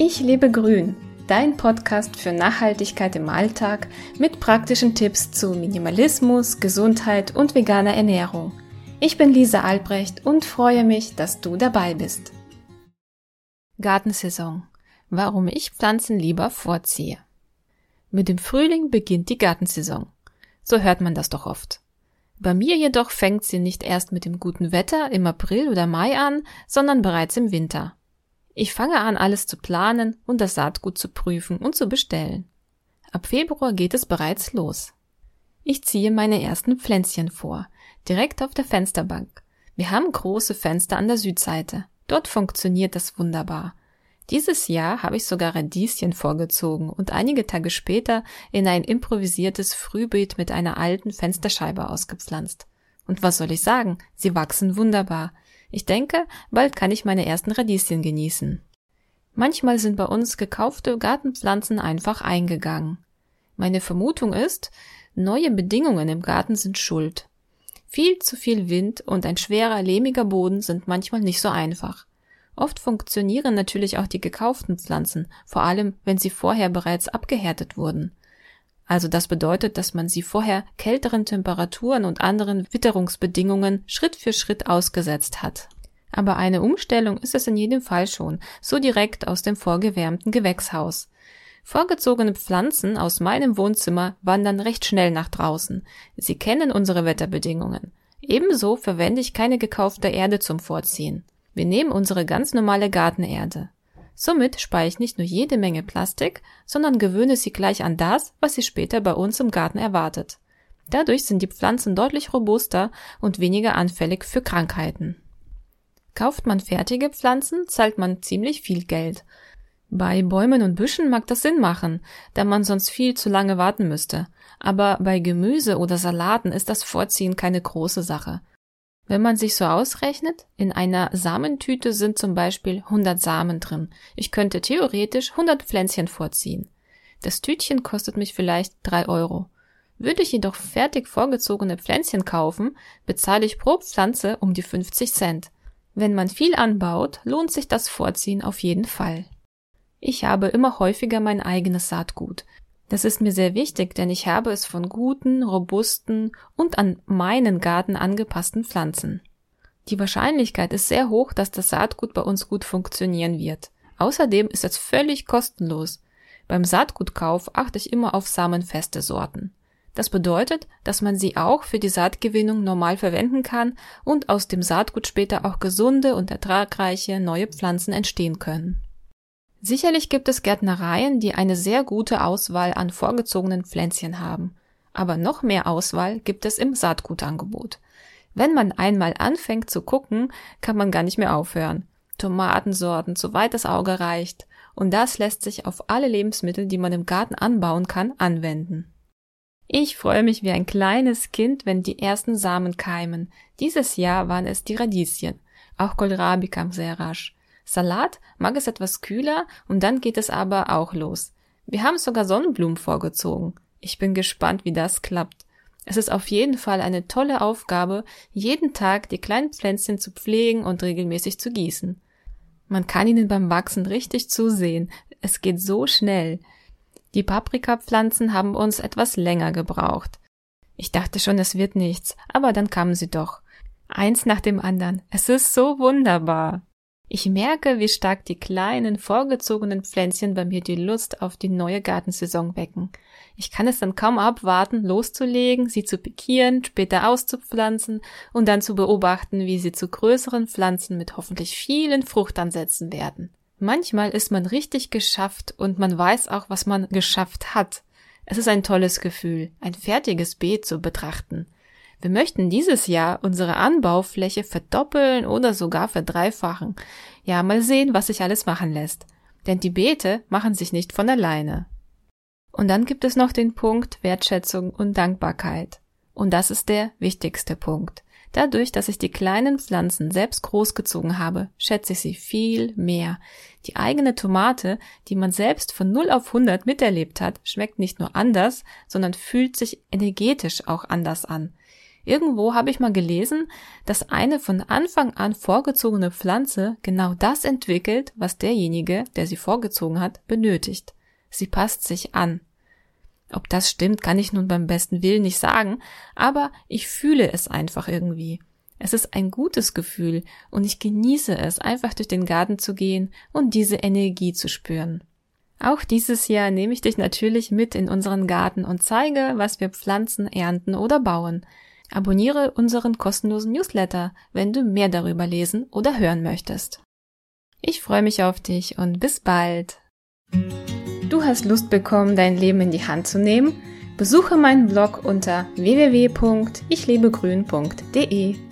Ich lebe grün, dein Podcast für Nachhaltigkeit im Alltag mit praktischen Tipps zu Minimalismus, Gesundheit und veganer Ernährung. Ich bin Lisa Albrecht und freue mich, dass du dabei bist. Gartensaison. Warum ich Pflanzen lieber vorziehe. Mit dem Frühling beginnt die Gartensaison. So hört man das doch oft. Bei mir jedoch fängt sie nicht erst mit dem guten Wetter im April oder Mai an, sondern bereits im Winter. Ich fange an, alles zu planen und das Saatgut zu prüfen und zu bestellen. Ab Februar geht es bereits los. Ich ziehe meine ersten Pflänzchen vor, direkt auf der Fensterbank. Wir haben große Fenster an der Südseite. Dort funktioniert das wunderbar. Dieses Jahr habe ich sogar Radieschen vorgezogen und einige Tage später in ein improvisiertes Frühbeet mit einer alten Fensterscheibe ausgepflanzt. Und was soll ich sagen? Sie wachsen wunderbar. Ich denke, bald kann ich meine ersten Radieschen genießen. Manchmal sind bei uns gekaufte Gartenpflanzen einfach eingegangen. Meine Vermutung ist, neue Bedingungen im Garten sind schuld. Viel zu viel Wind und ein schwerer, lehmiger Boden sind manchmal nicht so einfach. Oft funktionieren natürlich auch die gekauften Pflanzen, vor allem wenn sie vorher bereits abgehärtet wurden. Also das bedeutet, dass man sie vorher kälteren Temperaturen und anderen Witterungsbedingungen Schritt für Schritt ausgesetzt hat. Aber eine Umstellung ist es in jedem Fall schon, so direkt aus dem vorgewärmten Gewächshaus. Vorgezogene Pflanzen aus meinem Wohnzimmer wandern recht schnell nach draußen. Sie kennen unsere Wetterbedingungen. Ebenso verwende ich keine gekaufte Erde zum Vorziehen. Wir nehmen unsere ganz normale Gartenerde. Somit spare ich nicht nur jede Menge Plastik, sondern gewöhne sie gleich an das, was sie später bei uns im Garten erwartet. Dadurch sind die Pflanzen deutlich robuster und weniger anfällig für Krankheiten. Kauft man fertige Pflanzen, zahlt man ziemlich viel Geld. Bei Bäumen und Büschen mag das Sinn machen, da man sonst viel zu lange warten müsste. Aber bei Gemüse oder Salaten ist das Vorziehen keine große Sache. Wenn man sich so ausrechnet, in einer Samentüte sind zum Beispiel 100 Samen drin. Ich könnte theoretisch 100 Pflänzchen vorziehen. Das Tütchen kostet mich vielleicht 3 Euro. Würde ich jedoch fertig vorgezogene Pflänzchen kaufen, bezahle ich pro Pflanze um die 50 Cent. Wenn man viel anbaut, lohnt sich das Vorziehen auf jeden Fall. Ich habe immer häufiger mein eigenes Saatgut. Das ist mir sehr wichtig, denn ich habe es von guten, robusten und an meinen Garten angepassten Pflanzen. Die Wahrscheinlichkeit ist sehr hoch, dass das Saatgut bei uns gut funktionieren wird. Außerdem ist es völlig kostenlos. Beim Saatgutkauf achte ich immer auf samenfeste Sorten. Das bedeutet, dass man sie auch für die Saatgewinnung normal verwenden kann und aus dem Saatgut später auch gesunde und ertragreiche neue Pflanzen entstehen können. Sicherlich gibt es Gärtnereien, die eine sehr gute Auswahl an vorgezogenen Pflänzchen haben. Aber noch mehr Auswahl gibt es im Saatgutangebot. Wenn man einmal anfängt zu gucken, kann man gar nicht mehr aufhören. Tomatensorten, soweit das Auge reicht. Und das lässt sich auf alle Lebensmittel, die man im Garten anbauen kann, anwenden. Ich freue mich wie ein kleines Kind, wenn die ersten Samen keimen. Dieses Jahr waren es die Radieschen. Auch Kohlrabi kam sehr rasch. Salat mag es etwas kühler und dann geht es aber auch los. Wir haben sogar Sonnenblumen vorgezogen. Ich bin gespannt, wie das klappt. Es ist auf jeden Fall eine tolle Aufgabe, jeden Tag die kleinen Pflänzchen zu pflegen und regelmäßig zu gießen. Man kann ihnen beim Wachsen richtig zusehen. Es geht so schnell. Die Paprikapflanzen haben uns etwas länger gebraucht. Ich dachte schon, es wird nichts, aber dann kamen sie doch. Eins nach dem anderen. Es ist so wunderbar. Ich merke, wie stark die kleinen, vorgezogenen Pflänzchen bei mir die Lust auf die neue Gartensaison wecken. Ich kann es dann kaum abwarten, loszulegen, sie zu pikieren, später auszupflanzen und dann zu beobachten, wie sie zu größeren Pflanzen mit hoffentlich vielen Fruchtansätzen werden. Manchmal ist man richtig geschafft und man weiß auch, was man geschafft hat. Es ist ein tolles Gefühl, ein fertiges Beet zu betrachten. Wir möchten dieses Jahr unsere Anbaufläche verdoppeln oder sogar verdreifachen. Ja, mal sehen, was sich alles machen lässt. Denn die Beete machen sich nicht von alleine. Und dann gibt es noch den Punkt Wertschätzung und Dankbarkeit. Und das ist der wichtigste Punkt. Dadurch, dass ich die kleinen Pflanzen selbst großgezogen habe, schätze ich sie viel mehr. Die eigene Tomate, die man selbst von 0 auf 100 miterlebt hat, schmeckt nicht nur anders, sondern fühlt sich energetisch auch anders an. Irgendwo habe ich mal gelesen, dass eine von Anfang an vorgezogene Pflanze genau das entwickelt, was derjenige, der sie vorgezogen hat, benötigt. Sie passt sich an. Ob das stimmt, kann ich nun beim besten Willen nicht sagen, aber ich fühle es einfach irgendwie. Es ist ein gutes Gefühl und ich genieße es, einfach durch den Garten zu gehen und diese Energie zu spüren. Auch dieses Jahr nehme ich dich natürlich mit in unseren Garten und zeige, was wir pflanzen, ernten oder bauen. Abonniere unseren kostenlosen Newsletter, wenn du mehr darüber lesen oder hören möchtest. Ich freue mich auf dich und bis bald. Du hast Lust bekommen, dein Leben in die Hand zu nehmen? Besuche meinen Blog unter www.ichlebegrün.de.